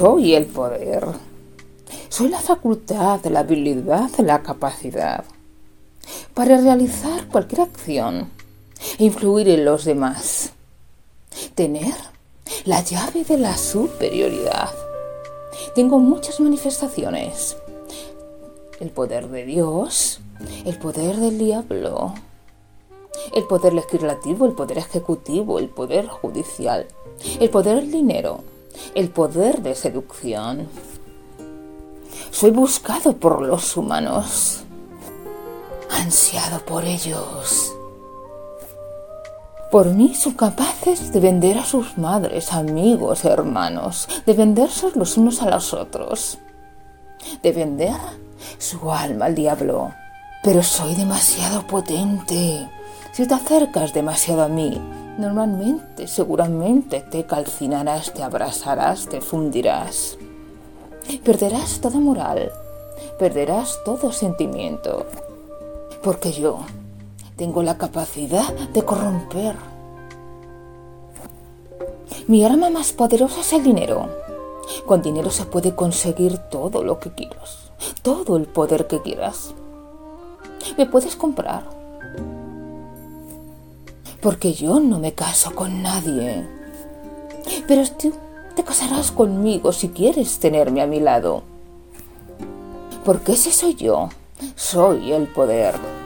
Soy el poder. Soy la facultad, la habilidad, la capacidad para realizar cualquier acción e influir en los demás. Tener la llave de la superioridad. Tengo muchas manifestaciones. El poder de Dios, el poder del diablo, el poder legislativo, el poder ejecutivo, el poder judicial, el poder del dinero, el poder de seducción. Soy buscado por los humanos, ansiado por ellos. Por mí son capaces de vender a sus madres, amigos, hermanos, de venderse los unos a los otros, de vender su alma al diablo. Pero soy demasiado potente. Si te acercas demasiado a mí, normalmente, seguramente te calcinarás, te abrazarás, te fundirás. Perderás toda moral, perderás todo sentimiento, porque yo tengo la capacidad de corromper. Mi arma más poderosa es el dinero. Con dinero se puede conseguir todo lo que quieras, todo el poder que quieras. Me puedes comprar. Porque yo no me caso con nadie. Pero tú te casarás conmigo si quieres tenerme a mi lado. Porque ese soy yo. Soy el poder.